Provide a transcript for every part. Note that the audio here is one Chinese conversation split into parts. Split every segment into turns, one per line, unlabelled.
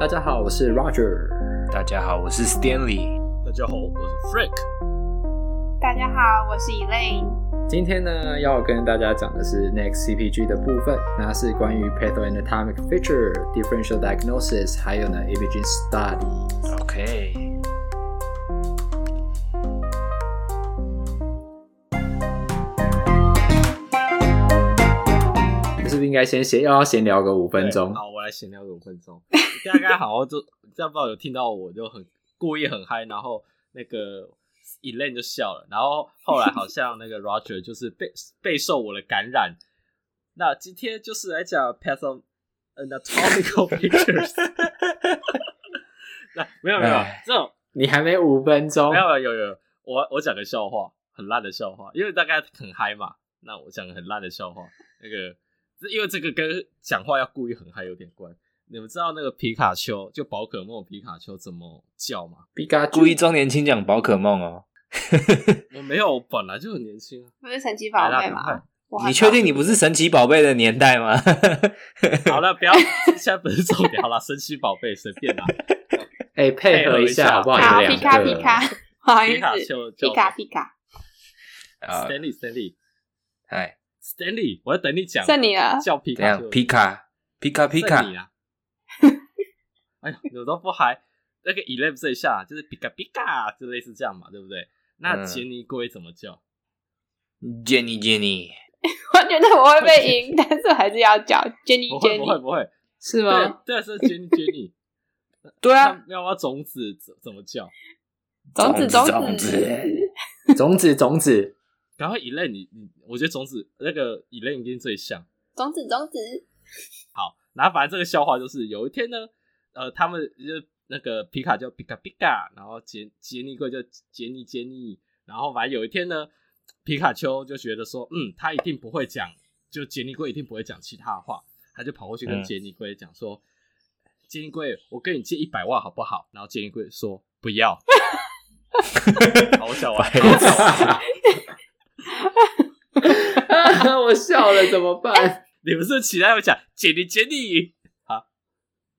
大家好，我是 Roger。
大家好，我是 Stanley。
大家好，我是 Frank。
大家好，我是 Elaine。
今天呢，要跟大家讲的是 Next CPG 的部分，那是关于 Pathoanatomic Feature、Differential Diagnosis，还有呢 Imaging Study。
OK。
你是不是应该先闲，要闲聊个五分钟？
好，我来闲聊个五分钟。大家好，就这样不知道有听到我就很故意很嗨，然后那个 Elaine 就笑了，然后后来好像那个 Roger 就是备备受我的感染。那今天就是来讲 Pathoanatomical Pictures。那没有没有这种，
你还没五分钟？
没有有有有，我我讲个笑话，很烂的笑话，因为大概很嗨嘛。那我讲个很烂的笑话，那个因为这个跟讲话要故意很嗨有点关。你们知道那个皮卡丘，就宝可梦皮卡丘怎么叫吗？
皮卡
故意装年轻讲宝可梦哦。
我没有，我本来就很年轻啊。
不是神奇宝贝吗？
你确定你不是神奇宝贝的年代吗？
好了，不要，现在不是重点。好了，神奇宝贝随便啦。
哎、欸，配合一下好不好？
好，皮卡皮卡，不好意思，
皮卡丘，
皮卡皮卡。
Stanley，Stanley，
嗨
，Stanley，我在等你讲。
是你了，
叫皮卡丘，
皮卡，皮卡皮卡。
哎呦，有都不还，那个这一下就是皮卡皮卡，就类似这样嘛，对不对？那杰尼龟怎么叫
？Jenny Jenny，
我觉得我会被赢，但是还是要叫 Jenny Jenny。
不会不会，
是吗？
对，是 Jenny Jenny。
对啊，
要不要种子怎怎么叫？
种子种子
种子种子。
然后 Elaine，你你，我觉得种子那个 Elaine 跟最像。
种子种子。
好，然后反正这个笑话就是有一天呢。呃，他们就那个皮卡叫皮卡皮卡，然后杰杰尼龟就杰尼杰尼，然后反正有一天呢，皮卡丘就觉得说，嗯，他一定不会讲，就杰尼龟一定不会讲其他的话，他就跑过去跟杰尼龟讲说，杰尼龟，我跟你借一百万好不好？然后杰尼龟说不要，好笑啊，
我笑了怎么办？
你们是期待我讲杰尼杰尼？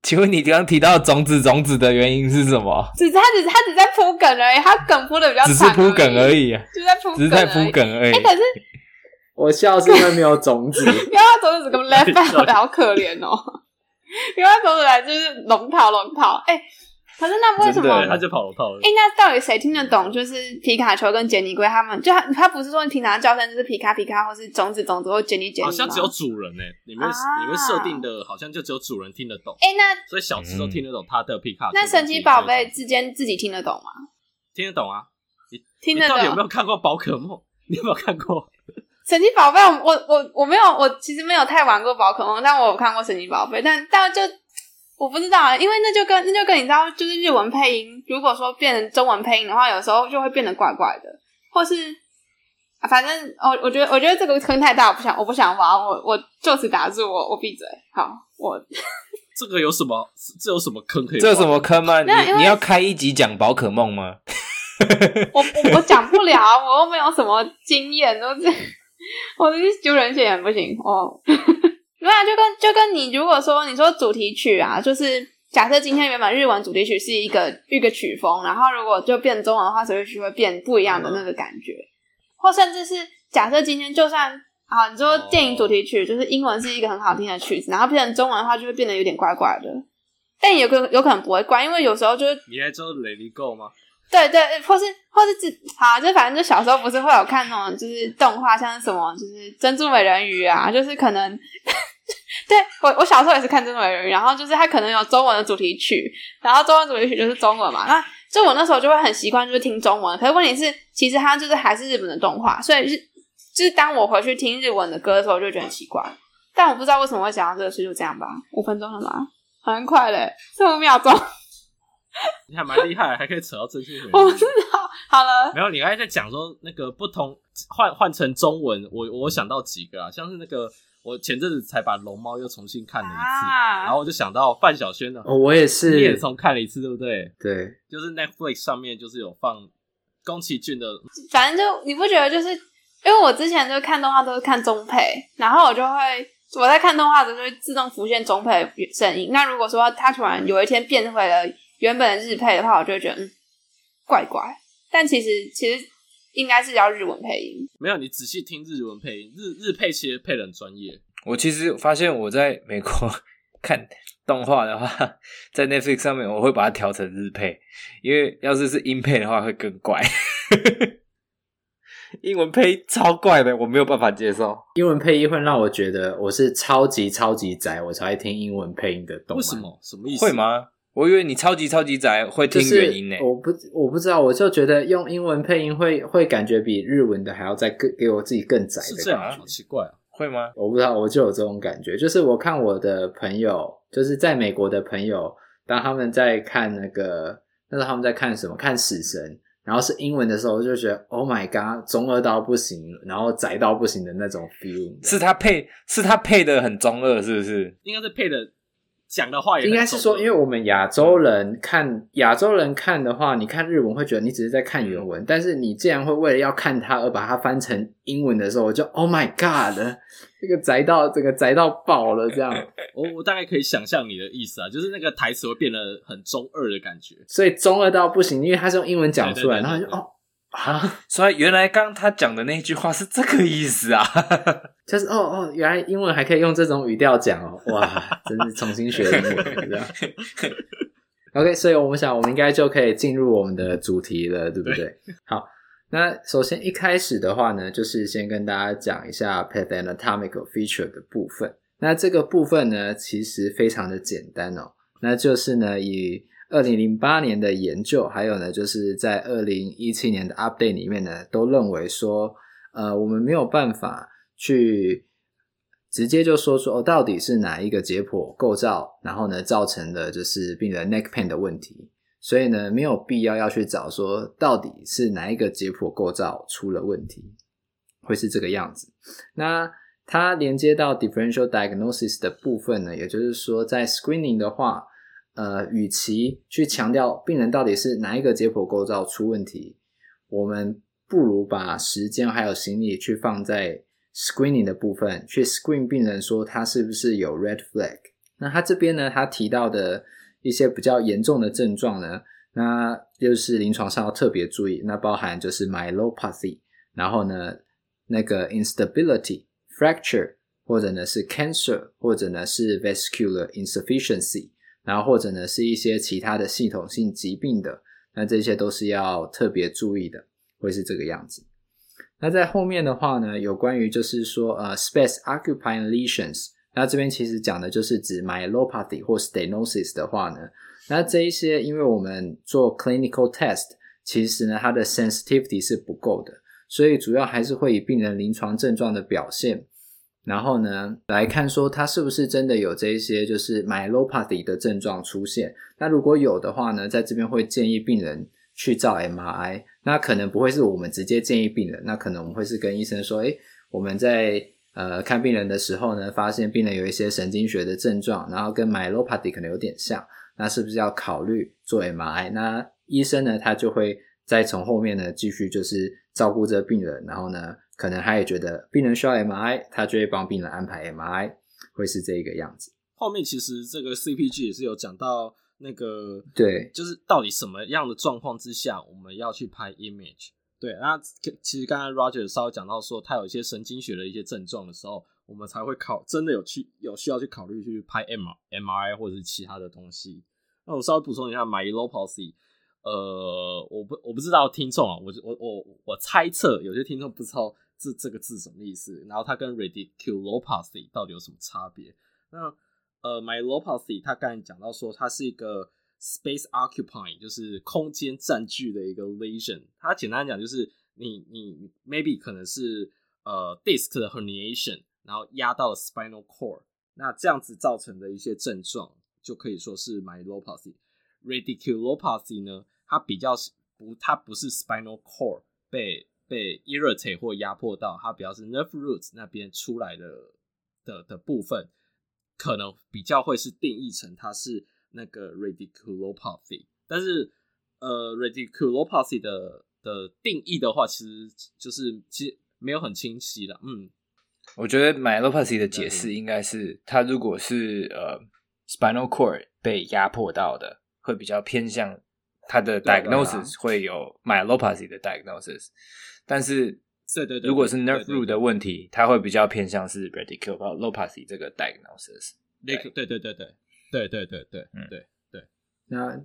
请问你刚刚提到种子种子的原因是什么？
只是他只是他只在铺梗而已，他梗铺的比较长，
只是铺梗而已，
就在铺，只是在铺
梗而已。
哎，可是
我笑是因为没有种子，因为
他种子怎么 left out 好可怜哦，因为他种子来就是龙套龙套，哎。可是那为什么
他就跑了套了？
哎，那到底谁听得懂？就是皮卡丘跟杰尼龟他们，就他他不是说你平常叫声就是皮卡皮卡，或是种子种子或杰尼杰尼，
好像只有主人哎，你们你们设定的好像就只有主人听得懂。
哎，那
所以小智都听得懂他的皮卡。
那神奇宝贝之间自己听得懂吗？
听得懂啊，你
听得懂。
到底有没有看过宝可梦？你有没有看过
神奇宝贝？我我我没有，我其实没有太玩过宝可梦，但我有看过神奇宝贝，但但就。我不知道啊，因为那就跟那就跟你知道，就是日文配音，如果说变成中文配音的话，有时候就会变得怪怪的，或是啊，反正我我觉得我觉得这个坑太大，我不想我不想玩，我我就此打住，我我闭嘴。好，我
这个有什么？这有什么坑可以？
这有什么坑吗？你你要开一集讲宝可梦吗？
我我我讲不了，我又没有什么经验，都是 我这丢人现眼不行哦。对啊，就跟就跟你如果说你说主题曲啊，就是假设今天原本日文主题曲是一个一个曲风，然后如果就变中文的话，主题曲会变不一样的那个感觉，或甚至是假设今天就算啊，你说电影主题曲就是英文是一个很好听的曲子，然后变成中文的话，就会变得有点怪怪的。但有可有可能不会怪，因为有时候就是
你还知道 Let It Go 吗？
对对，或是或是只好，就反正就小时候不是会有看那种就是动画，像是什么就是珍珠美人鱼啊，就是可能。对我，我小时候也是看《珍珠美人鱼》，然后就是它可能有中文的主题曲，然后中文主题曲就是中文嘛。那就我那时候就会很习惯，就是听中文。可是问题是，其实它就是还是日本的动画，所以日就是当我回去听日文的歌的时候，我就觉得很奇怪。但我不知道为什么会想到这个事，就这样吧。五分钟了吗？很快嘞，四五秒钟。
你还蛮厉害，还可以扯到正确。
我知道，好了。
没有，你刚才在讲说那个不同换换成中文，我我想到几个啊，像是那个。我前阵子才把《龙猫》又重新看了一次，啊、然后我就想到范晓萱的
哦，我也是，
你也重看了一次，对不对？
对，
就是 Netflix 上面就是有放宫崎骏的，
反正就你不觉得就是因为我之前就看动画都是看中配，然后我就会我在看动画的时候就会自动浮现中配的声音。那如果说他突然有一天变回了原本的日配的话，我就会觉得嗯，怪怪。但其实其实应该是叫日文配音。
没有，你仔细听日文配音，日日配其实配的很专业。
我其实发现我在美国 看动画的话，在 Netflix 上面我会把它调成日配，因为要是是英配的话会更怪。英文配音超怪的，我没有办法接受。
英文配音会让我觉得我是超级超级宅，我才会听英文配音的动画。
为什么？什么意思？
会吗？我以为你超级超级宅会听原音呢。
我不，我不知道，我就觉得用英文配音会会感觉比日文的还要再更给我自己更宅的感觉。
是这样啊？好奇怪啊！
会吗？
我不知道，我就有这种感觉。就是我看我的朋友，就是在美国的朋友，当他们在看那个，那时候他们在看什么？看死神。然后是英文的时候，我就觉得 Oh my God，中二到不行，然后宅到不行的那种 feel。
是他配，是他配的很中二，是不是？
应该是配的讲的话也
应该是说，因为我们亚洲人看亚洲人看的话，你看日文会觉得你只是在看原文，但是你既然会为了要看它而把它翻成英文的时候，我就 Oh my God。这个宅到这个宅到爆了，这样，
我 我大概可以想象你的意思啊，就是那个台词会变得很中二的感觉，
所以中二到不行，因为他是用英文讲出来，然后就哦啊，
所以原来刚他讲的那句话是这个意思啊，
就是哦哦，原来英文还可以用这种语调讲哦，哇，真是重新学英文这样。OK，所以我们想，我们应该就可以进入我们的主题了，对不对？对好。那首先一开始的话呢，就是先跟大家讲一下 Path Anatomical Feature 的部分。那这个部分呢，其实非常的简单哦。那就是呢，以二零零八年的研究，还有呢，就是在二零一七年的 Update 里面呢，都认为说，呃，我们没有办法去直接就说说哦，到底是哪一个解剖构造，然后呢，造成的就是病人 neck pain 的问题。所以呢，没有必要要去找说到底是哪一个解剖构造出了问题，会是这个样子。那它连接到 differential diagnosis 的部分呢，也就是说，在 screening 的话，呃，与其去强调病人到底是哪一个解剖构造出问题，我们不如把时间还有心力去放在 screening 的部分，去 screen 病人说他是不是有 red flag。那他这边呢，他提到的。一些比较严重的症状呢，那就是临床上要特别注意，那包含就是 myelopathy，然后呢，那个 instability、fracture，或者呢是 cancer，或者呢是 vascular insufficiency，然后或者呢是一些其他的系统性疾病的，那这些都是要特别注意的，会是这个样子。那在后面的话呢，有关于就是说呃 space occupying lesions。那这边其实讲的就是指 myelopathy 或 stenosis 的话呢，那这一些因为我们做 clinical test，其实呢它的 sensitivity 是不够的，所以主要还是会以病人临床症状的表现，然后呢来看说他是不是真的有这一些就是 myelopathy 的症状出现。那如果有的话呢，在这边会建议病人去照 MRI，那可能不会是我们直接建议病人，那可能我们会是跟医生说，诶，我们在呃，看病人的时候呢，发现病人有一些神经学的症状，然后跟 myelopathy 可能有点像，那是不是要考虑做 MRI？那医生呢，他就会再从后面呢继续就是照顾这病人，然后呢，可能他也觉得病人需要 MRI，他就会帮病人安排 MRI，会是这个样子。
后面其实这个 CPG 也是有讲到那个，
对，
就是到底什么样的状况之下我们要去拍 image。对，那其实刚刚 Roger 稍微讲到说，他有一些神经学的一些症状的时候，我们才会考，真的有去有需要去考虑去拍 M MRI 或者是其他的东西。那我稍微补充一下，myelopathy，呃，我不我不知道听众啊，我我我我猜测有些听众不知道这这个字什么意思，然后它跟 radiculopathy 到底有什么差别？那呃，myelopathy，他刚才讲到说它是一个。Space occupying 就是空间占据的一个 lesion，它简单讲就是你你 maybe 可能是呃 disc 的 herniation，然后压到了 spinal cord，那这样子造成的一些症状就可以说是 myelopathy。Radiculopathy 呢，它比较是不，它不是 spinal cord 被被 irritate 或压迫到，它比较是 nerve roots 那边出来的的的部分，可能比较会是定义成它是。那个 radiculopathy，但是呃 radiculopathy 的的定义的话，其实就是其实没有很清晰的。嗯，
我觉得 myelopathy 的解释应该是，它如果是呃 spinal cord 被压迫到的，会比较偏向它的 diagnosis 会有 myelopathy 的 diagnosis，但是
对对对，
如果是 nerve root 的问题，它会比较偏向是 radiculopathy 这个 diagnosis。
对对对对对对对对对，嗯对对。
那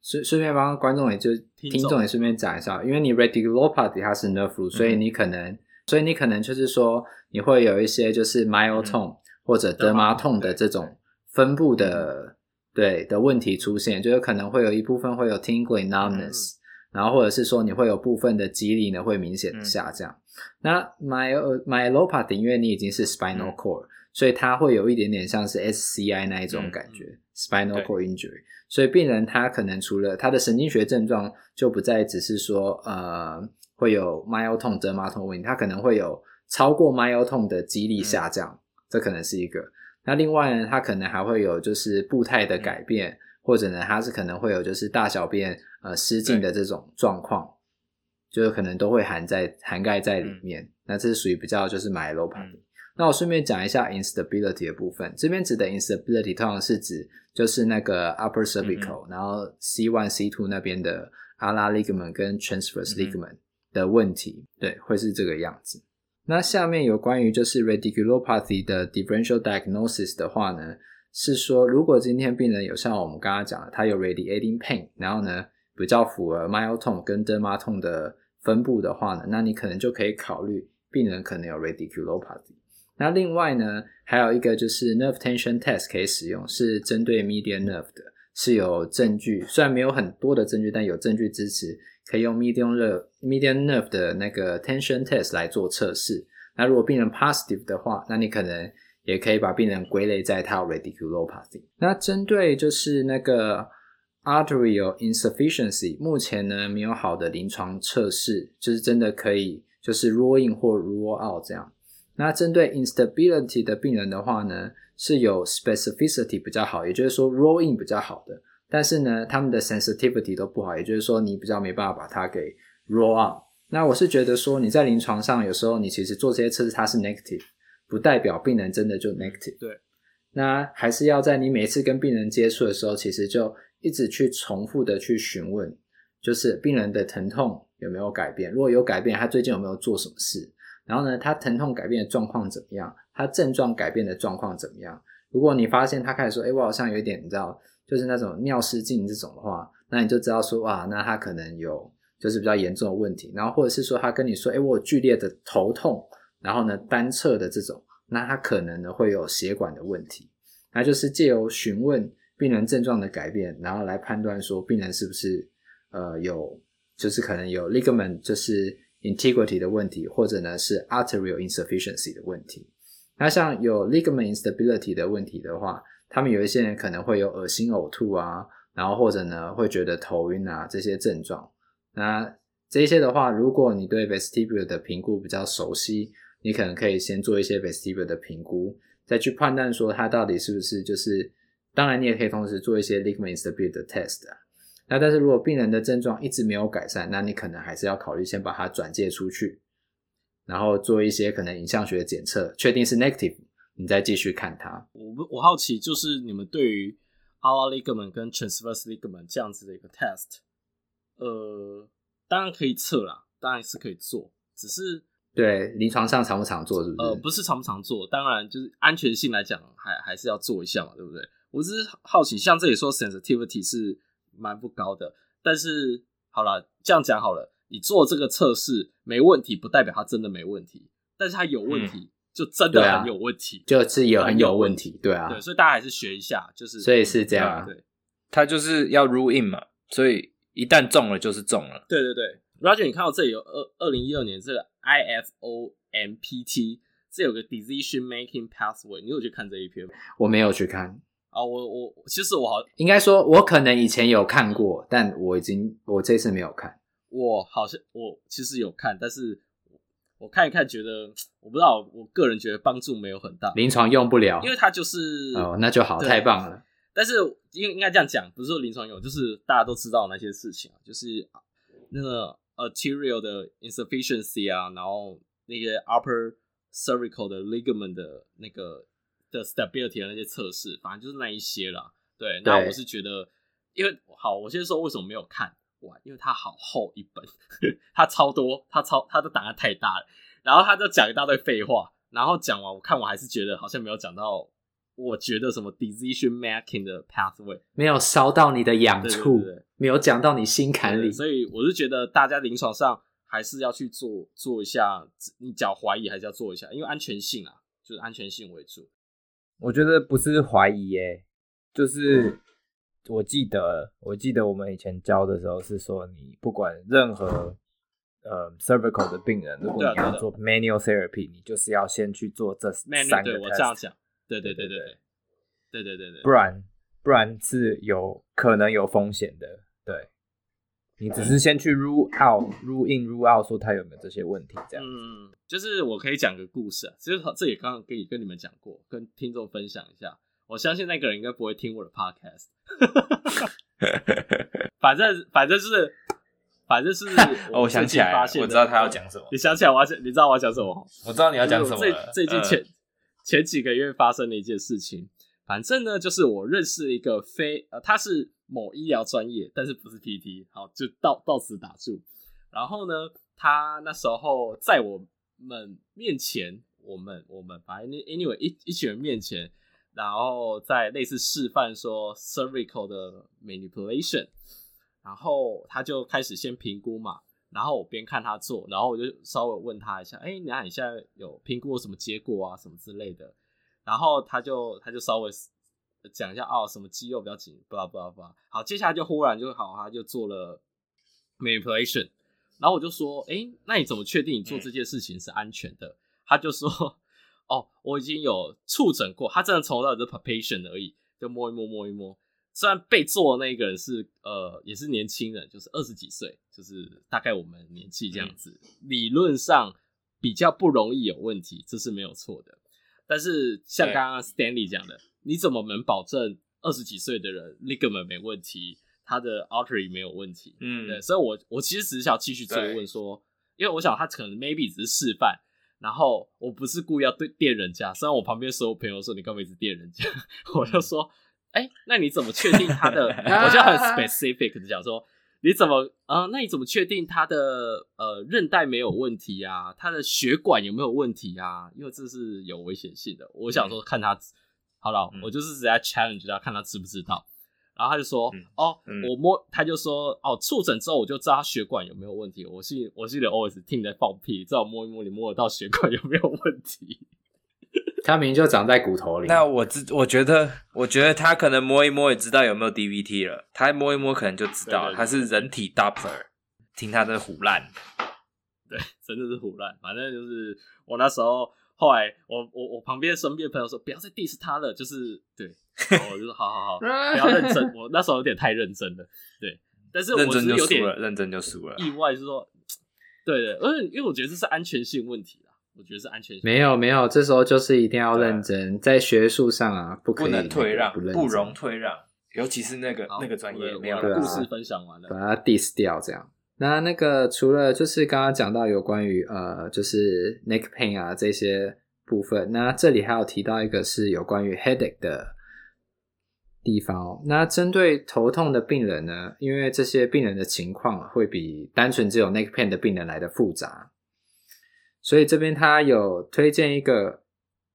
顺顺便帮观众也就听众也顺便讲一下，因为你 radiculopathy 它是 nerve root，所以你可能。所以你可能就是说，你会有一些就是 myotone、嗯、或者 dermatome 的这种分布的对的问题出现，就是可能会有一部分会有 tingling numbness，、嗯、然后或者是说你会有部分的肌力呢会明显的下降。嗯、那 my myelopathy 因为你已经是 spinal cord，、嗯、所以它会有一点点像是 SCI 那一种感觉、嗯、spinal cord injury，所以病人他可能除了他的神经学症状就不再只是说呃。会有 myotone、问题，它可能会有超过 myotone 的肌力下降，嗯、这可能是一个。那另外呢，他可能还会有就是步态的改变，嗯、或者呢，它是可能会有就是大小便呃失禁的这种状况，就是可能都会含在涵盖在里面。嗯、那这是属于比较就是 myelopathy、嗯。那我顺便讲一下 instability 的部分，这边指的 instability 通常是指就是那个 upper cervical，、嗯、然后 C one C two 那边的 ulnar ligament 跟 transverse ligament、嗯。的问题，对，会是这个样子。那下面有关于就是 radiculopathy 的 differential diagnosis 的话呢，是说如果今天病人有像我们刚刚讲的，他有 radiating pain，然后呢比较符合 myotome 跟 dermatome 的分布的话呢，那你可能就可以考虑病人可能有 radiculopathy。那另外呢，还有一个就是 nerve tension test 可以使用，是针对 median nerve 的，是有证据，虽然没有很多的证据，但有证据支持。可以用 median nerve median nerve 的那个 tension test 来做测试。那如果病人 positive 的话，那你可能也可以把病人归类在他 radiculopathy。那针对就是那个 arterial insufficiency，目前呢没有好的临床测试，就是真的可以就是 rule in 或 rule out 这样。那针对 instability 的病人的话呢，是有 specificity 比较好，也就是说 rule in 比较好的。但是呢，他们的 sensitivity 都不好，也就是说，你比较没办法把它给 roll out。那我是觉得说，你在临床上有时候你其实做这些测试，它是 negative，不代表病人真的就 negative。
对。
那还是要在你每次跟病人接触的时候，其实就一直去重复的去询问，就是病人的疼痛有没有改变？如果有改变，他最近有没有做什么事？然后呢，他疼痛改变的状况怎么样？他症状改变的状况怎么样？如果你发现他开始说，哎，我好像有一点，你知道。就是那种尿失禁这种的话，那你就知道说哇，那他可能有就是比较严重的问题。然后或者是说他跟你说，哎，我有剧烈的头痛，然后呢单侧的这种，那他可能呢会有血管的问题。那就是借由询问病人症状的改变，然后来判断说病人是不是呃有就是可能有 ligament 就是 integrity 的问题，或者呢是 arterial insufficiency 的问题。那像有 ligament instability 的问题的话，他们有一些人可能会有恶心、呕吐啊，然后或者呢会觉得头晕啊这些症状。那这些的话，如果你对 vestibular 的评估比较熟悉，你可能可以先做一些 vestibular 的评估，再去判断说它到底是不是就是。当然，你也可以同时做一些 ligament stabil 的 test 啊。那但是如果病人的症状一直没有改善，那你可能还是要考虑先把它转介出去，然后做一些可能影像学的检测，确定是 negative。你再继续看它。
我我好奇，就是你们对于 ulnar ligament 跟 transverse ligament 这样子的一个 test，呃，当然可以测啦，当然是可以做，只是
对临床上常不常做，是不是？
呃，不是常不常做，当然就是安全性来讲，还还是要做一下嘛，对不对？我只是好奇，像这里说 sensitivity 是蛮不高的，但是好了，这样讲好了，你做这个测试没问题，不代表它真的没问题，但是它有问题。嗯就真的很有问题，
啊、就是有很有问题，对啊，
对，所以大家还是学一下，就是
所以是这样，
对，
他就是要 rule in 嘛，所以一旦中了就是中了，
对对对，Roger，你看到这里有二二零一二年这个 IFOMPT，这有个 decision making pathway，你有去看这一篇吗？
我没有去看
啊，我我其实我好
应该说，我可能以前有看过，但我已经我这次没有看，
我好像我其实有看，但是。我看一看，觉得 我不知道，我个人觉得帮助没有很大，
临床用不了，
因为它就是
哦，那就好，太棒了。
但是应应该这样讲，不是说临床用，就是大家都知道那些事情，就是那个 arterial 的 insufficiency 啊，然后那些 upper cervical 的 ligament 的那个的 stability 的那些测试，反正就是那一些啦。对，那我是觉得，因为好，我先说为什么没有看完，因为它好厚一本，它超多，它超它的档案太大了，然后他就讲一大堆废话，然后讲完我看我还是觉得好像没有讲到。我觉得什么 decision making 的 pathway
没有烧到你的痒处，
对对对，
没有讲到你心坎里，
所以我是觉得大家临床上还是要去做做一下，你脚怀疑还是要做一下，因为安全性啊，就是安全性为主。
我觉得不是怀疑耶，就是我记得我记得我们以前教的时候是说，你不管任何呃 cervical 的病人，如果你要做 manual therapy，你就是要先去做这三个 test。
对对对对对，对对对对，
不然不然是有可能有风险的。对，你只是先去 rule out、rule in、rule out，说他有没有这些问题，这样。
嗯，就是我可以讲个故事啊，其实这也刚刚可以跟你们讲过，跟听众分享一下。我相信那个人应该不会听我的 podcast。反正反正就是反正是我，
我想起来，我知道他要讲什么。
你想起来我要讲，你知道我要讲什么？
我知道你要讲什么。
最最近前。前几个月发生的一件事情，反正呢，就是我认识一个非呃，他是某医疗专业，但是不是 PT，好，就到到此打住。然后呢，他那时候在我们面前，我们我们反正 anyway 一一群人面前，然后在类似示范说 cervical 的 manipulation，然后他就开始先评估嘛。然后我边看他做，然后我就稍微问他一下，哎，那你现在有评估过什么结果啊，什么之类的？然后他就他就稍微讲一下，哦，什么肌肉比较紧，巴拉巴拉巴拉。好，接下来就忽然就好，他就做了 manipulation。然后我就说，哎，那你怎么确定你做这件事情是安全的？嗯、他就说，哦，我已经有触诊过，他真的从头到尾是 palpation 而已，就摸一摸摸一摸。虽然被做的那个人是呃也是年轻人，就是二十几岁，就是大概我们年纪这样子，嗯、理论上比较不容易有问题，这是没有错的。但是像刚刚 Stanley 讲的，你怎么能保证二十几岁的人 ligament 没问题，他的 artery 没有问题？嗯，对。所以我我其实只是想继续追问说，因为我想他可能 maybe 只是示范，然后我不是故意要对电人家，虽然我旁边所有朋友说你干嘛一直电人家，我就说。哎、欸，那你怎么确定他的？我就很 specific 的讲说，你怎么啊、呃？那你怎么确定他的呃韧带没有问题啊？他的血管有没有问题啊？因为这是有危险性的。我想说，看他、嗯、好了，我就是直接 challenge 他，看他知不知道。然后他就说，嗯、哦，嗯、我摸，他就说，哦，触诊之后我就知道他血管有没有问题。我是，我记得 always 听你在放屁，知道摸一摸，你摸得到血管有没有问题？
他明明就长在骨头里。
那我知，我觉得，我觉得他可能摸一摸也知道有没有 DVT 了。他摸一摸可能就知道，他是人体 Doppler。听他的胡乱，
对，真的是胡乱。反正就是我那时候，后来我我我旁边身边的朋友说，不要再 diss 他了，就是对，我就说好好好，不要认真。我那时候有点太认真了，对，但是我是有点
认真就输了，
意外是说，对对，因为因为我觉得这是安全性问题。我觉得是安全性。
没有没有，这时候就是一定要认真，对在学术上啊，不
不能退让，不，不容退让，尤其是那个那个专业。没有
故事分享完了，
把它 diss 掉这样。那那个除了就是刚刚讲到有关于呃，就是 neck pain 啊这些部分，那这里还有提到一个是有关于 headache 的地方哦。那针对头痛的病人呢，因为这些病人的情况会比单纯只有 neck pain 的病人来的复杂。所以这边他有推荐一个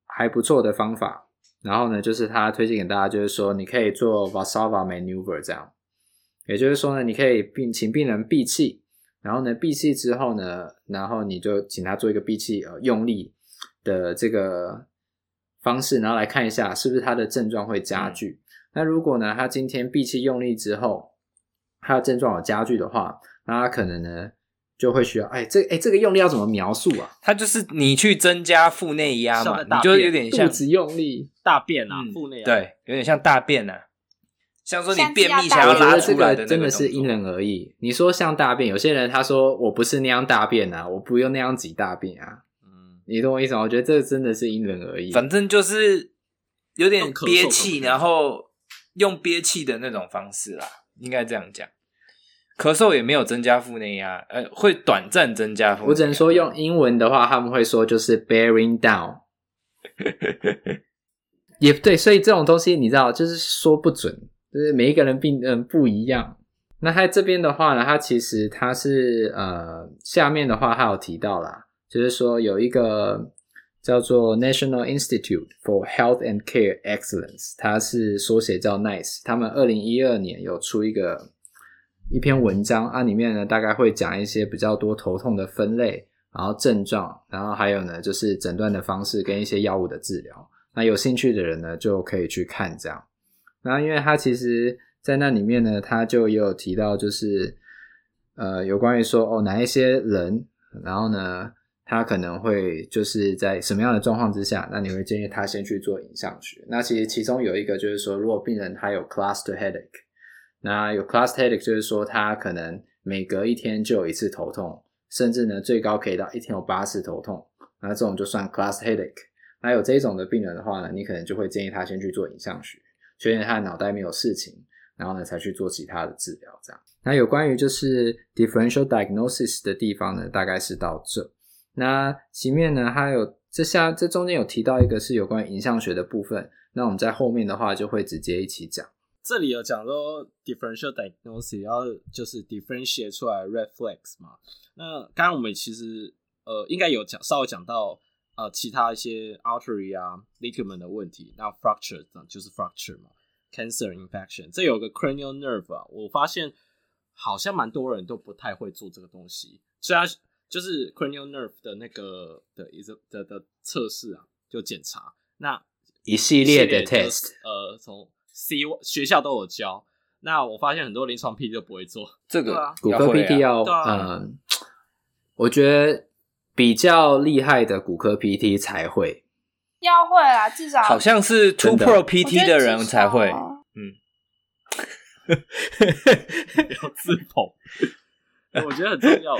还不错的方法，然后呢，就是他推荐给大家，就是说你可以做 Valsalva maneuver 这样，也就是说呢，你可以病请病人闭气，然后呢闭气之后呢，然后你就请他做一个闭气呃用力的这个方式，然后来看一下是不是他的症状会加剧。嗯、那如果呢他今天闭气用力之后，他的症状有加剧的话，那他可能呢。就会需要哎，这哎这个用力要怎么描述啊？
它就是你去增加腹内压嘛，你就有点像
肚子用力
大便啊，腹内压
对，有点像大便啊，像说你便秘想要拉出来的，
真的是因人而异。你说像大便，有些人他说我不是那样大便啊，我不用那样挤大便啊。嗯，你懂我意思吗？我觉得这真的是因人而异。
反正就是有点憋气，然后用憋气的那种方式啦，应该这样讲。咳嗽也没有增加腹内压，呃，会短暂增加腹。
我只能说用英文的话，他们会说就是 bearing down。也对，所以这种东西你知道，就是说不准，就是每一个人病人不一样。那他这边的话呢，他其实他是呃下面的话他有提到啦，就是说有一个叫做 National Institute for Health and Care Excellence，它是缩写叫 NICE，他们二零一二年有出一个一篇文章啊，里面呢大概会讲一些比较多头痛的分类，然后症状，然后还有呢就是诊断的方式跟一些药物的治疗。那有兴趣的人呢就可以去看这样。然后因为它其实。在那里面呢，他就也有提到，就是呃，有关于说哦，哪一些人，然后呢，他可能会就是在什么样的状况之下，那你会建议他先去做影像学。那其实其中有一个就是说，如果病人他有 cluster headache，那有 cluster headache 就是说他可能每隔一天就有一次头痛，甚至呢最高可以到一天有八次头痛，那这种就算 cluster headache。那有这种的病人的话呢，你可能就会建议他先去做影像学，确认他的脑袋没有事情。然后呢，才去做其他的治疗，这样。那有关于就是 differential diagnosis 的地方呢，大概是到这。那前面呢，还有这下这中间有提到一个是有关于影像学的部分。那我们在后面的话就会直接一起讲。
这里有讲说 differential diagnosis 要就是 differentiate 出来 red flags 嘛。那刚刚我们其实呃应该有讲稍微讲到呃其他一些 artery 啊 ligament 的问题。那 fracture 就是 fracture 嘛。Cancer infection，这有个 cranial nerve 啊，我发现好像蛮多人都不太会做这个东西。虽然就是 cranial nerve 的那个的一个的的测试啊，就检查那
一系列的 test，
呃，从 C 学校都有教。那我发现很多临床 PT 都不会做
这个，
啊、
骨科 PT 要，
啊、
嗯，我觉得比较厉害的骨科 PT 才会。
要会啦，至少
好像是 Two Pro PT 的人才会，嗯，
要自捧，我觉得很重要。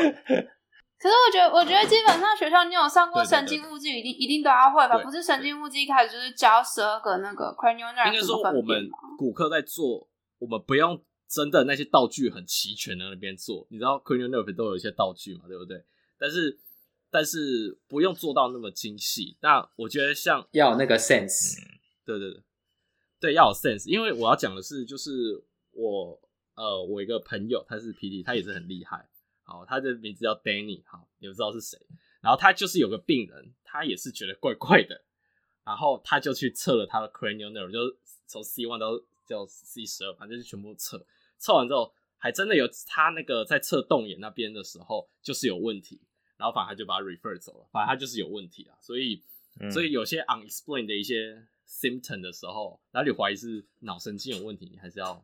可是我觉得，我觉得基本上学校你有上过神经物质，一定一定都要会吧？不是神经物质一开始就是教十二个那个 cranial nerve
应该说我们骨科在做，我们不用真的那些道具很齐全的那边做。你知道 cranial nerve 都有一些道具嘛，对不对？但是。但是不用做到那么精细。那我觉得像
要有那个 sense，
嗯，对对对，对要有 sense。因为我要讲的是，就是我呃，我一个朋友他是 PD，他也是很厉害。好，他的名字叫 Danny，好，你不知道是谁。然后他就是有个病人，他也是觉得怪怪的，然后他就去测了他的 cranial nerve，就是从 C one 到叫 C 十二，反正就全部测。测完之后，还真的有他那个在测动眼那边的时候，就是有问题。然后反而他就把他 refer 走了，反正他就是有问题啊，所以，嗯、所以有些 unexplained 的一些 symptom 的时候，哪里怀疑是脑神经有问题，你还是要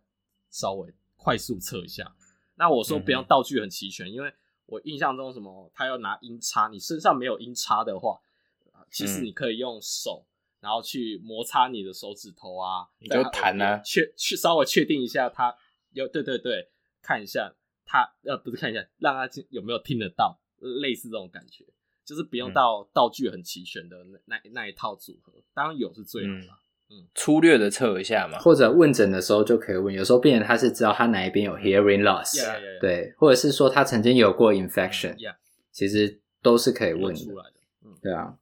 稍微快速测一下。那我说不用道具很齐全，嗯、因为我印象中什么，他要拿音叉，你身上没有音叉的话，其实你可以用手，然后去摩擦你的手指头啊，
你就弹啊，
确去稍微确定一下他有对对对，看一下他呃不是看一下，让他有没有听得到。类似这种感觉，就是不用到道具很齐全的那那那一套组合，当然有是最好的。嗯，
粗略的测一下嘛，
或者问诊的时候就可以问。有时候病人他是知道他哪一边有 hearing loss，对，或者是说他曾经有过 infection，其实都是可以问出来的。嗯，对啊。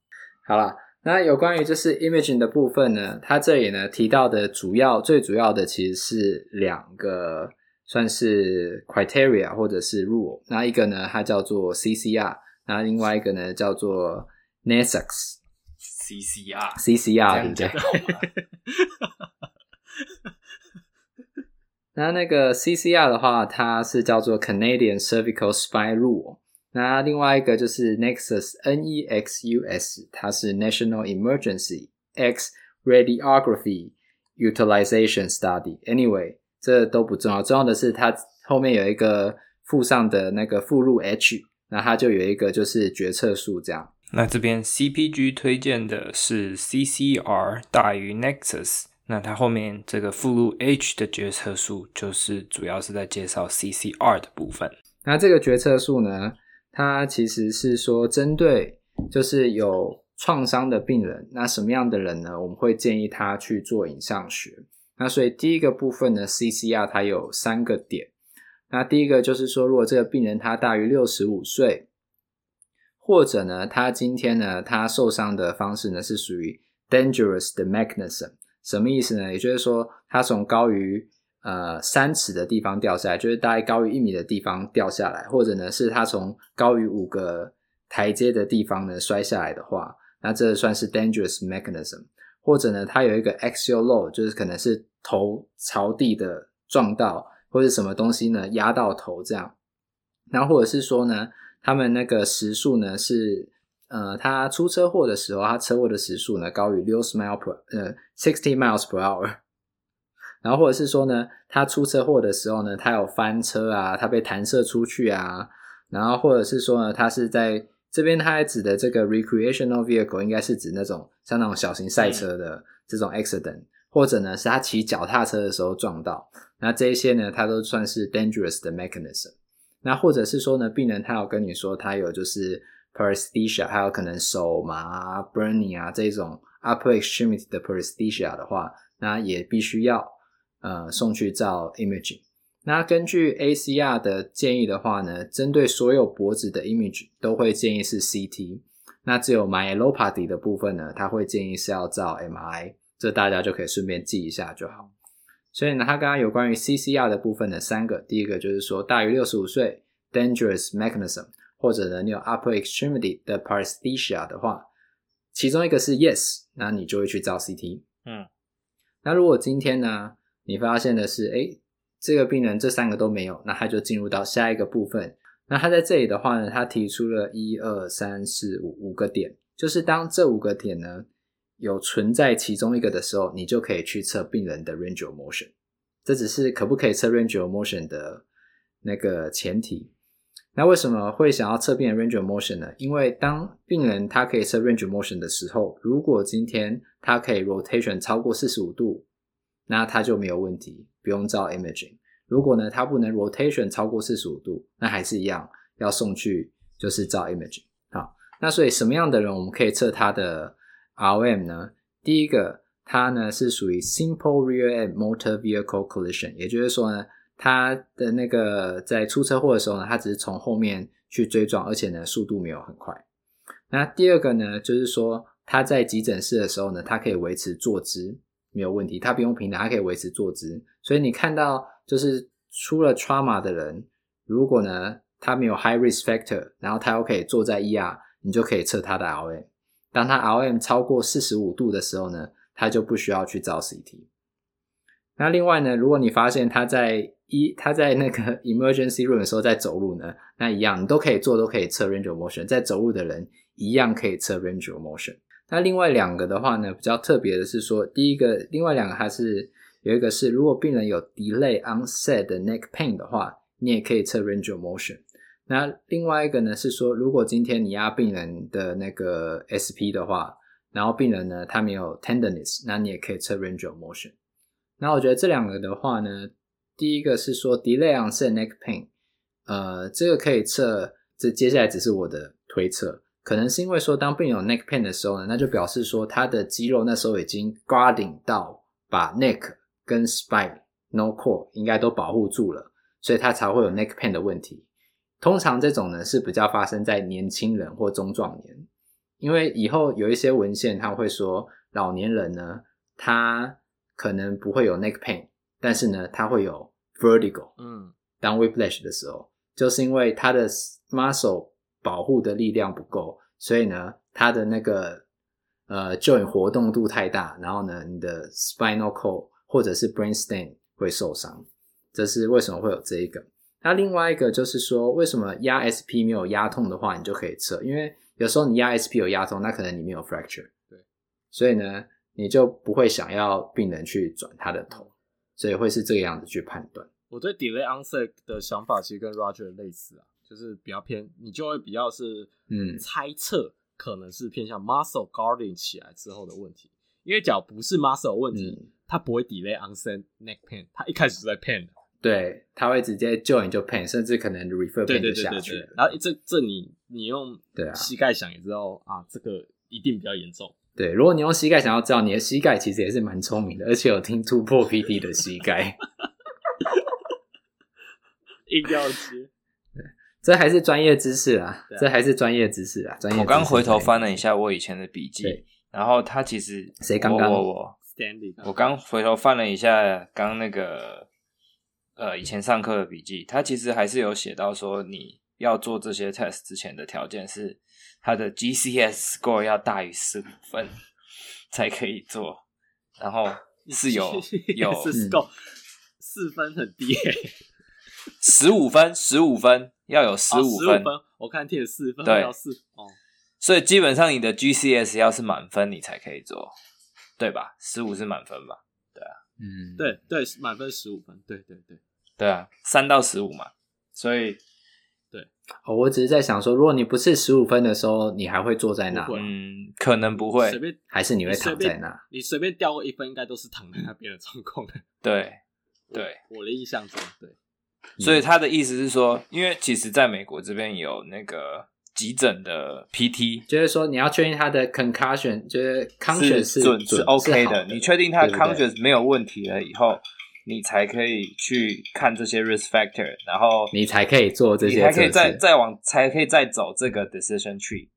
好了，那有关于就是 imaging 的部分呢，他这里呢提到的主要最主要的其实是两个。算是 criteria 或者是 rule，那一个呢，它叫做 CCR，那另外一个呢叫做 NESAX，CCR，CCR 对不对？那那个 CCR 的话，它是叫做 Canadian Cervical Spine Rule，那另外一个就是 Nexus，N-E-X-U-S，它是 National Emergency X Radiography Utilization Study。Anyway。这都不重要，重要的是它后面有一个附上的那个附录 H，那它就有一个就是决策数这样。
那这边 CPG 推荐的是 CCR 大于 Nexus，那它后面这个附录 H 的决策数就是主要是在介绍 CCR 的部分。
那这个决策数呢，它其实是说针对就是有创伤的病人，那什么样的人呢？我们会建议他去做影像学。那所以第一个部分呢，CCR 它有三个点。那第一个就是说，如果这个病人他大于六十五岁，或者呢，他今天呢，他受伤的方式呢是属于 dangerous 的 mechanism，什么意思呢？也就是说，他从高于呃三尺的地方掉下来，就是大概高于一米的地方掉下来，或者呢是他从高于五个台阶的地方呢摔下来的话，那这算是 dangerous mechanism。或者呢，他有一个 axial load，就是可能是头朝地的撞到，或者什么东西呢压到头这样。然后或者是说呢，他们那个时速呢是，呃，他出车祸的时候，他车祸的时速呢高于六十 mile per 呃 sixty miles per hour。然后或者是说呢，他出车祸的时候呢，他有翻车啊，他被弹射出去啊。然后或者是说呢，他是在这边，他还指的这个 recreational vehicle 应该是指那种像那种小型赛车的这种 accident，或者呢是他骑脚踏车的时候撞到，那这一些呢，它都算是 dangerous 的 mechanism。那或者是说呢，病人他有跟你说他有就是 paresthesia，还有可能手麻、burning 啊这种 upper extremity 的 paresthesia 的话，那也必须要呃送去照 imaging。那根据 ACR 的建议的话呢，针对所有脖子的 image 都会建议是 CT。那只有 myelopathy 的部分呢，他会建议是要照 MI，。这大家就可以顺便记一下就好。所以呢，他刚刚有关于 CCR 的部分的三个，第一个就是说大于六十五岁 dangerous mechanism，或者呢你有 upper extremity 的 paresthesia 的话，其中一个是 yes，那你就会去照 CT。嗯，那如果今天呢，你发现的是哎这个病人这三个都没有，那他就进入到下一个部分。那他在这里的话呢，他提出了一二三四五五个点，就是当这五个点呢有存在其中一个的时候，你就可以去测病人的 range of motion。这只是可不可以测 range of motion 的那个前提。那为什么会想要测病人 range of motion 呢？因为当病人他可以测 range of motion 的时候，如果今天他可以 rotation 超过四十五度，那他就没有问题。不用照 imaging。如果呢，他不能 rotation 超过四十五度，那还是一样要送去就是照 imaging。好，那所以什么样的人我们可以测他的 R M 呢？第一个，它呢是属于 simple rear end motor vehicle collision，也就是说呢，它的那个在出车祸的时候呢，它只是从后面去追撞，而且呢速度没有很快。那第二个呢，就是说他在急诊室的时候呢，他可以维持坐姿。没有问题，他不用平躺，他可以维持坐姿。所以你看到就是出了 trauma 的人，如果呢他没有 high risk factor，然后他又可以坐在 ER，你就可以测他的 RM。当他 RM 超过四十五度的时候呢，他就不需要去照 CT。那另外呢，如果你发现他在一他在那个 emergency room 的时候在走路呢，那一样你都可以做，都可以测 range of motion，在走路的人一样可以测 range of motion。那另外两个的话呢，比较特别的是说，第一个，另外两个还是有一个是，如果病人有 delay onset 的 neck pain 的话，你也可以测 range of motion。那另外一个呢是说，如果今天你压病人的那个 SP 的话，然后病人呢他没有 tenderness，那你也可以测 range of motion。那我觉得这两个的话呢，第一个是说 delay onset neck pain，呃，这个可以测，这接下来只是我的推测。可能是因为说，当病人有 neck pain 的时候呢，那就表示说他的肌肉那时候已经 guarding 到把 neck 跟 spine no core 应该都保护住了，所以他才会有 neck pain 的问题。通常这种呢是比较发生在年轻人或中壮年，因为以后有一些文献他会说老年人呢，他可能不会有 neck pain，但是呢他会有 vertigo，嗯，当 whiplash 的时候，就是因为他的 muscle。保护的力量不够，所以呢，他的那个呃 joint 活动度太大，然后呢，你的 spinal cord 或者是 brainstem 会受伤，这是为什么会有这一个。那另外一个就是说，为什么压 SP 没有压痛的话，你就可以测？因为有时候你压 SP 有压痛，那可能你没有 fracture，对，所以呢，你就不会想要病人去转他的头，所以会是这个样子去判断。
我对 delay onset 的想法其实跟 Roger 类似啊。就是比较偏，你就会比较是嗯猜测，可能是偏向 muscle guarding 起来之后的问题。因为脚不是 muscle 问题，嗯、它不会 delay onset neck pain，它一开始就在 pain 的。
对，他会直接 join 就 pain，甚至可能 refer pain 就下去。
然后这这你你用对啊膝盖想也知道啊，啊，这个一定比较严重。
对，如果你用膝盖想要知道，你的膝盖其实也是蛮聪明的，而且有听突破 PT 的膝盖。
硬要接。
这还是专业知识啊，这还是专业知识啊。专业。
我刚回头翻了一下我以前的笔
记，
然后他其实
谁刚刚
我我我刚回头翻了一下刚那个呃以前上课的笔记，他其实还是有写到说你要做这些 test 之前的条件是他的 GCS score 要大于十五分才可以做，然后 是有有
是够四分很低耶，
十五分十五分要有十五分，
分，我看贴四分
对
要四哦，
所以基本上你的 GCS 要是满分你才可以做，对吧？十五是满分吧？对啊。
嗯，
对对，满分十五分，对对对，
对啊，三到十五嘛，所以对
哦，我只是在想说，如果你不是十五分的时候，你还会坐在那？
嗯，可能不会
随，便
还是你会躺在那？
你随便掉个一分，应该都是躺在那边的状况。
对对。
我的印象中，对，
所以他的意思是说，因为其实在美国这边有那个急诊的 PT
就是说你要确定他的 concussion，就是 conscious 是
准是 OK
好的，
你确定他
的
conscious 没有问题了以后，你才可以去看这些 risk factor，然后
你才可以做这些
你还可以再再往，才可以再走这个 decision tree。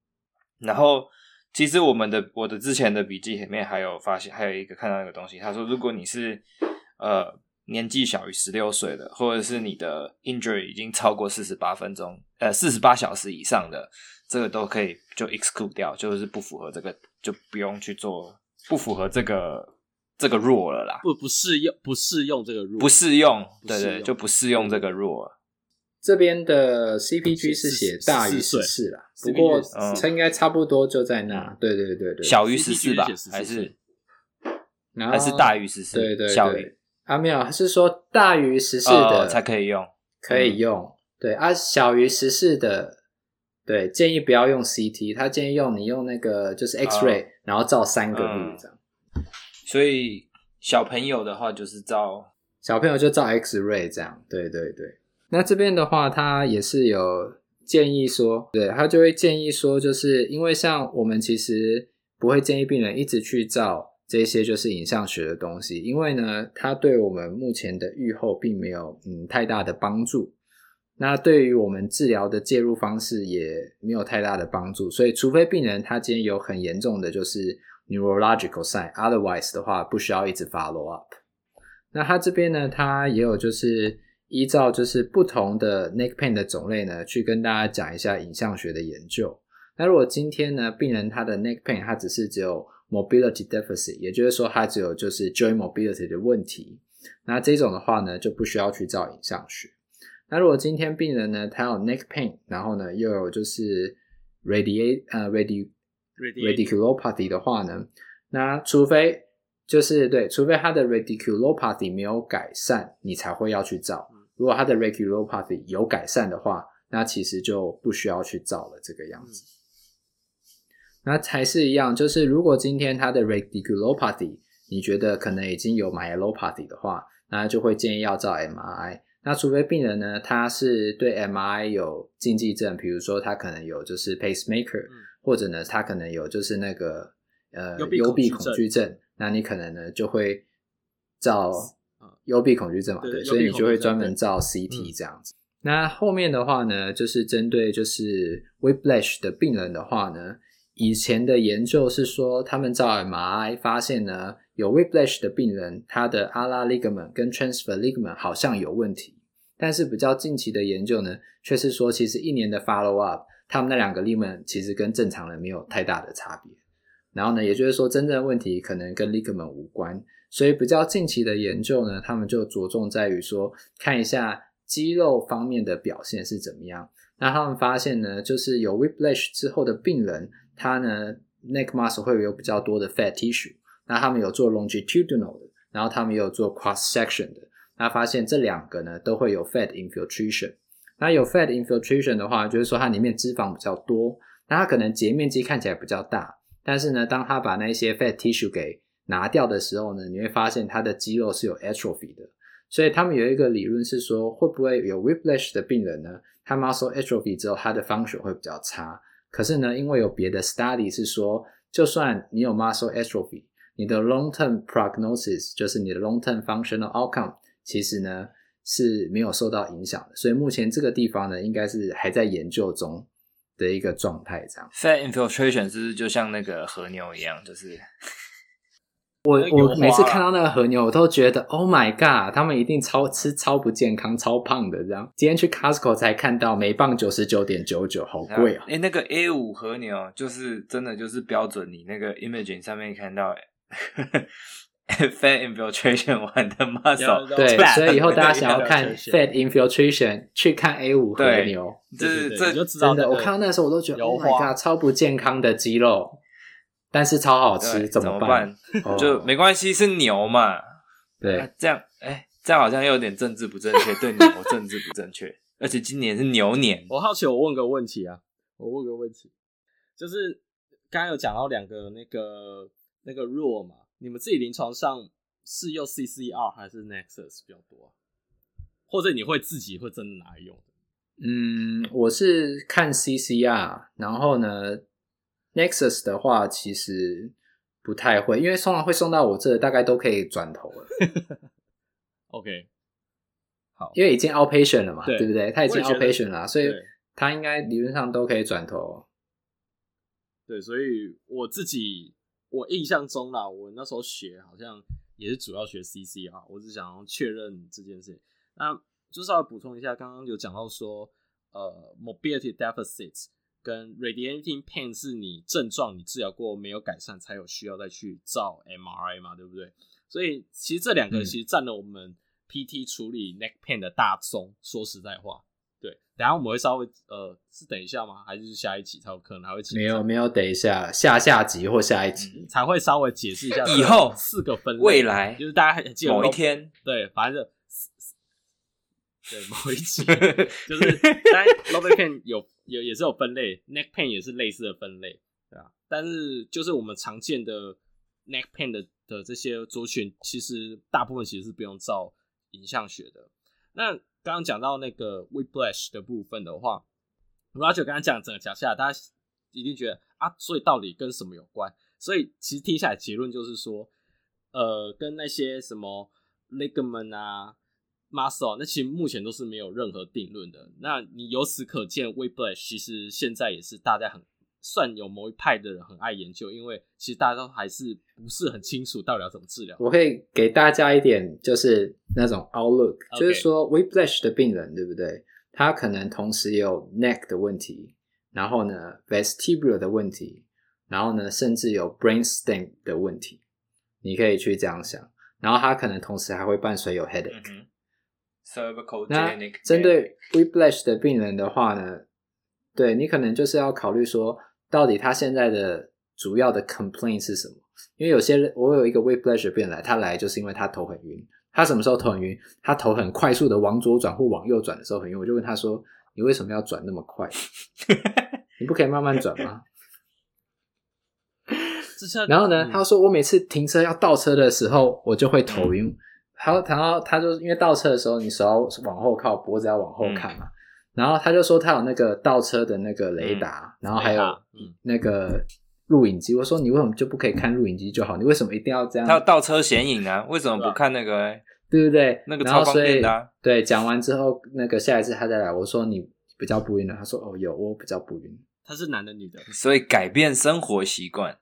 然后，其实我们的我的之前的笔记里面还有发现，还有一个看到一个东西，他说，如果你是呃年纪小于十六岁的，或者是你的 injury 已经超过四十八分钟，呃四十八小时以上的，这个都可以就 exclude 掉，就是不符合这个，就不用去做，不符合这个这个 rule 了啦，
不不适用不适用这个 rule，
不适用，
不适用
对对，就不适用这个 rule 了。
这边的 CPG 是写大于十四啦，不过
嗯
它应该差不多就在那。对对对对，
小于十四吧
CPG 是，14
还是
然后
还是大于十四？
对对
小于
对啊，没有是说大于十四
哦
的
才可以用。
可以用，对啊，小于十四的，对，建议不要用 CT，他建议用你用那个就是 X-ray，、
哦
然后照三个路
嗯
这样。
所以小朋友的话就是照
小朋友就照 X-ray 这样，对对对。那这边的话，他也是有建议说，对他就会建议说，就是因为像我们其实不会建议病人一直去照这些就是影像学的东西，因为呢，它对我们目前的预后并没有嗯太大的帮助。那对于我们治疗的介入方式也没有太大的帮助，所以除非病人他今天有很严重的就是 neurological sign，otherwise 的话不需要一直 follow up。那他这边呢，他也有就是依照就是不同的 neck pain 的种类呢，去跟大家讲一下影像学的研究。那如果今天呢，病人他的 neck pain 他只是只有 mobility deficit，也就是说他只有就是 joint mobility 的问题，那这种的话呢，就不需要去照影像学。那如果今天病人呢，他有 neck pain，然后呢又有就是 radiate 呃 radi radiculopathy 的话呢，那除非就是对，除非他的 radiculopathy 没有改善，你才会要去照。如果他的 radiculopathy 有改善的话，那其实就不需要去照了。这个样子，那还是一样，就是如果今天他的 radiculopathy 你觉得可能已经有 myelopathy 的话，那就会建议要照 MRI。那除非病人呢，他是对 MRI 有禁忌症，比如说他可能有就是 pacemaker，、
嗯、
或者呢他可能有就是那个呃
幽
幽闭
闭恐
惧症，那你可能呢就会照幽闭恐惧症嘛，
对
对，所以你就会专门
对
照 CT 这样子。那后面的话呢，就是针对就是 whiplash 的病人的话呢，以前的研究是说，他们照 MRI 发现呢，有 whiplash 的病人，他的阿拉 ligament 跟 transfer ligament 好像有问题，但是比较近期的研究呢，却是说，其实一年的 follow up，他们那两个 ligament 其实跟正常人没有太大的差别。然后呢，也就是说，真正的问题可能跟 ligament 无关。所以比较近期的研究呢，他们就着重在于说，看一下肌肉方面的表现是怎么样。那他们发现呢，就是有 whiplash 之后的病人，他呢 neck muscle 会有比较多的 fat tissue。那他们有做 longitudinal 的，然后他们也有做 cross section 的。那发现这两个呢都会有 fat infiltration。那有 fat infiltration 的话，就是说它里面脂肪比较多，那它可能截面积看起来比较大，但是呢，当它把那些 fat tissue 给拿掉的时候呢，你会发现它的肌肉是有 atrophy 的。所以他们有一个理论是说，会不会有 whiplash 的病人呢？他 muscle atrophy 之后，他的 function 会比较差。可是呢，因为有别的 study 是说，就算你有 muscle atrophy，你的 long term prognosis 就是你的 long term functional outcome，其实呢是没有受到影响的，所以目前这个地方呢，应该是还在研究中的一个状态。这样
，fat infiltration 是不是就像那个和牛一样？就是
我我每次看到那个和牛，我都觉得 Oh my God，他们一定超吃超不健康、超胖的这样。今天去 Costco 才看到每磅九十九点九九，好贵啊！
哎、欸，那个 A 五和牛就是真的就是标准，你那个 imaging 上面看到。Fat infiltration 玩的 muscle，
对，所以以后大家想要看 Fat infiltration，去看 A 五和牛，
这这
就知道
真的。我看到那个时候，我都觉得 Oh my God，超不健康的鸡肉，但是超好吃，怎么办？
就没关系，是牛嘛。
对，
这样，哎，这样好像又有点政治不正确，对牛 政治不正确。而且今年是牛年，
我好奇，我问个问题啊，我问个问题，就是刚刚有讲到两个那个那个 rule 嘛。你们自己临床上是用 CCR 还是 Nexus 比较多啊？或者你会自己会真的拿来用？
嗯，我是看 CCR，然后呢，Nexus 的话其实不太会，因为通常会送到我这，大概都可以转头了。
OK，好，
因为已经 outpatient 了嘛，
对，
对不对？他已经 outpatient 了，所以他应该理论上都可以转头。
对，所以我自己。我印象中啦，我那时候学好像也是主要学 CC 啊我只想要确认这件事。那就是要补充一下，刚刚有讲到说，呃，mobility deficit 跟 radiating pain 是你症状你治疗过没有改善，才有需要再去照 MRI 嘛，对不对？所以其实这两个其实占了我们 PT 处理 neck pain 的大宗。说实在话。对，等下我们会稍微呃，是等一下吗？还是下一集才有可能还会？
没有没有，等一下下下集或下一集、
嗯、才会稍微解释一下
以后
四个分类，
未来
就是大家还记得
某一天，
对，反正对某一集 就是当然 low back pain 有有也是有分类，neck pain 也是类似的分类，对啊，但是就是我们常见的 neck pain 的的这些族群，其实大部分其实是不用照影像学的，那。刚刚讲到那个 whiplash 的部分的话，Roger 刚刚讲整个讲下来，大家一定觉得啊，所以到底跟什么有关？所以其实听下来结论就是说，呃，跟那些什么 ligament 啊、muscle，那其实目前都是没有任何定论的。那你由此可见，whiplash 其实现在也是大家很。算有某一派的人很爱研究，因为其实大家都还是不是很清楚到底要怎么治疗。
我会给大家一点就是那种 outlook，Okay. 就是说 whiplash 的病人对不对？他可能同时有 neck 的问题，然后呢 vestibular 的问题，然后呢甚至有 brainstem 的问题。你可以去这样想，然后他可能同时还会伴随有 headache。Mm hmm.
Cervical
那针对 whiplash 的病人的话呢，对你可能就是要考虑说。到底他现在的主要的 complaint 是什么？因为有些人，我有一个 whiplash 病人来，他来就是因为他头很晕。他什么时候头很晕？他头很快速的往左转或往右转的时候很晕。我就问他说：“你为什么要转那么快？你不可以慢慢转吗？”然后呢，他说：“我每次停车要倒车的时候，我就会头晕。”然后，然后他就因为倒车的时候，你手要往后靠，脖子要往后看嘛。然后他就说他有那个倒车的那个雷达，嗯、然后还有那个录影机。我说你为什么就不可以看录影机就好？你为什么一定要这样？
他有倒车显影啊？为什么不看那个？
对不对？
那个超方便的、啊。
对，讲完之后，那个下一次他再来，我说你比较不晕了。他说哦，有，我比较不晕。
他是男的女的？
所以改变生活习惯，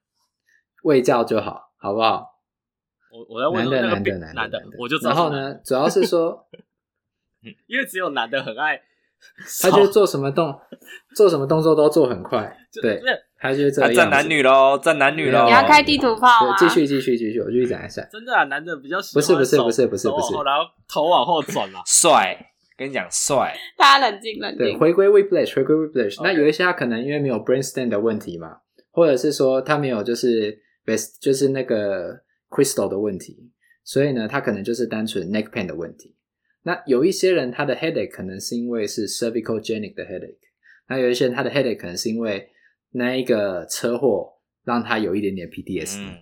卫教就好，好不好？
我我要问男的男的男的，男的，我就
然后呢，主要是说，
因为只有男的很爱。
他就做什么动，做什么动作都做很快，对，他就是这样。
战男女喽，战男女喽。
你要开地图炮啊！
继续，继续，继续，我继续讲一下。
真的啊，男的比较喜欢。
不是，不是，不是，不是，不是。
然后头往后转了，
帅。跟你讲，帅。
大家冷静，冷静。
对，回归 whiplash，回归 whiplash。那有一些他可能因为没有 brainstem 的问题嘛，或者是说他没有就是 best 就是那个 crystal 的问题，所以呢，他可能就是单纯 neck pain 的问题。那有一些人他的 headache 可能是因为是 cervicalgenic 的 headache，那有一些人他的 headache 可能是因为那一个车祸让他有一点点 PTSD、嗯、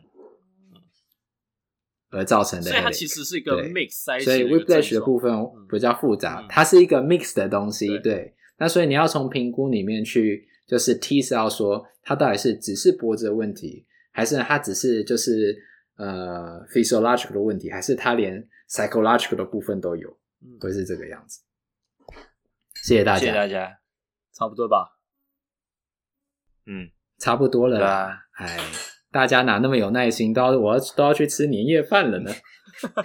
而造成的。
所以它其实是一个 mix，
所以 whiplash 的部分比较复杂，嗯、它是一个 mix 的东西。对，对，那所以你要从评估里面去就是 tease out 说它到底是只是脖子的问题，还是它只是就是呃 physiological 的问题，还是它连 psychological 的部分都有。会是这个样子。谢谢大家，
谢谢大家，
差不多吧。
嗯，
差不多了啦。哎、啊，大家哪那么有耐心，都要我要都要去吃年夜饭了呢？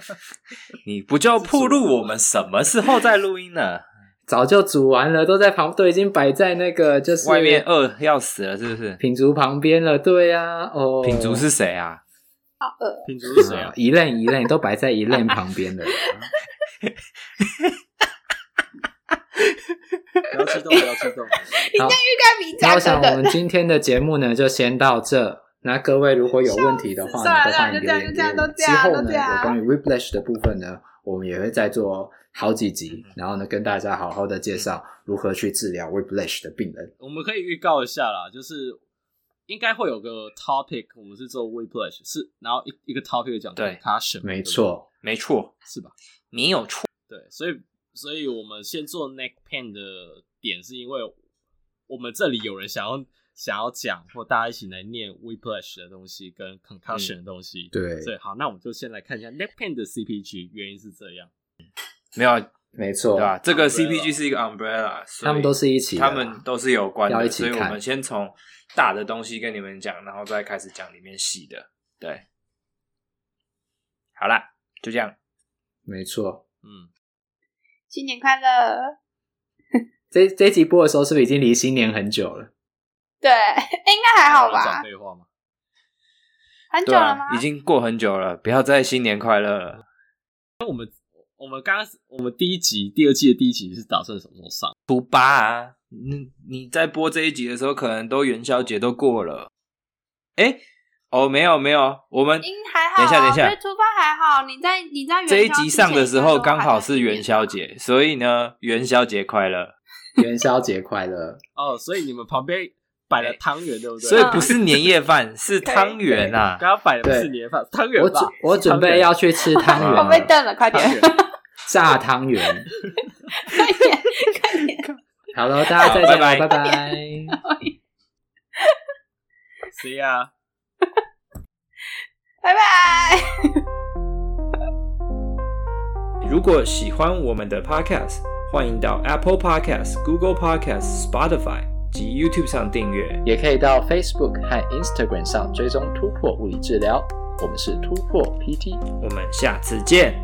你不就暴露我们什么时候在录音呢？
早就煮完了，都在旁，都已经摆在那个就是
外面饿要死了，是不是？
品竹旁边了，对呀、啊，哦，
品竹是谁啊？
好饿，
品竹是谁啊？
一愣一愣都摆在一愣旁边的。
不 要激动，不要激动。
你这预感比较。
那我想我们今天的节目呢，就先到这。那各位如果有问题的话呢，都欢迎留言给我。之后呢，有关于 Whiplash 的部分呢，我们也会再做好几集，然后呢，跟大家好好的介绍如何去治疗 Whiplash 的病人。
我们可以预告一下啦，就是应该会有个 topic，我们是做 Whiplash，是然后一一个 topic 讲 concussion，
没错，
没错，
是吧？
你有错，
对，所以所以我们先做 neck pain 的点，是因为我们这里有人想要。想要讲或大家一起来念 whiplash 的东西跟 concussion 的东西，
嗯、对，
所以好，那我们就先来看一下 neck pain 的 CPG，原因是这样，
没有，
没错，
对吧？这个 CPG 是一个 umbrella，
他们都是一起，
他们都是有关的，
所以
我们先从大的东西跟你们讲，然后再开始讲里面细的，对，好啦，就这样，
没错，
嗯，
新年快乐！
这这一集播的时候，是不是已经离新年很久了？
对，应该还好吧？
讲废话吗？
很久了吗？
啊？已经过很久了，不要再新年快乐了。
那我们我们刚刚我们第一集第二季的第一集是打算什么时候上？
初八啊！你你在播这一集的时候，可能都元宵节都过了。哎，哦，没有没有，我们
还好，
等一下等一下，
对，初八还好。你在你在元宵
这一集上的时候刚好是元宵节，所以呢，元宵节快乐，
元宵节快乐
哦！所以你们旁边。摆了汤圆，对不对？
所以不是年夜饭，是汤圆啊！
刚刚摆的不是年夜饭，汤圆。
我准我准备要去吃 汤圆，
我被瞪了，快点！
炸汤圆，
快点，快点！
好了，大家再见，拜拜。
谁呀？
拜拜。
如果喜欢我们的 Podcast，欢迎到 Apple Podcast、Google Podcast、Spotify。及 YouTube 上订阅，
也可以到 Facebook 和 Instagram 上追踪突破物理治疗。我们是突破 PT，
我们下次见。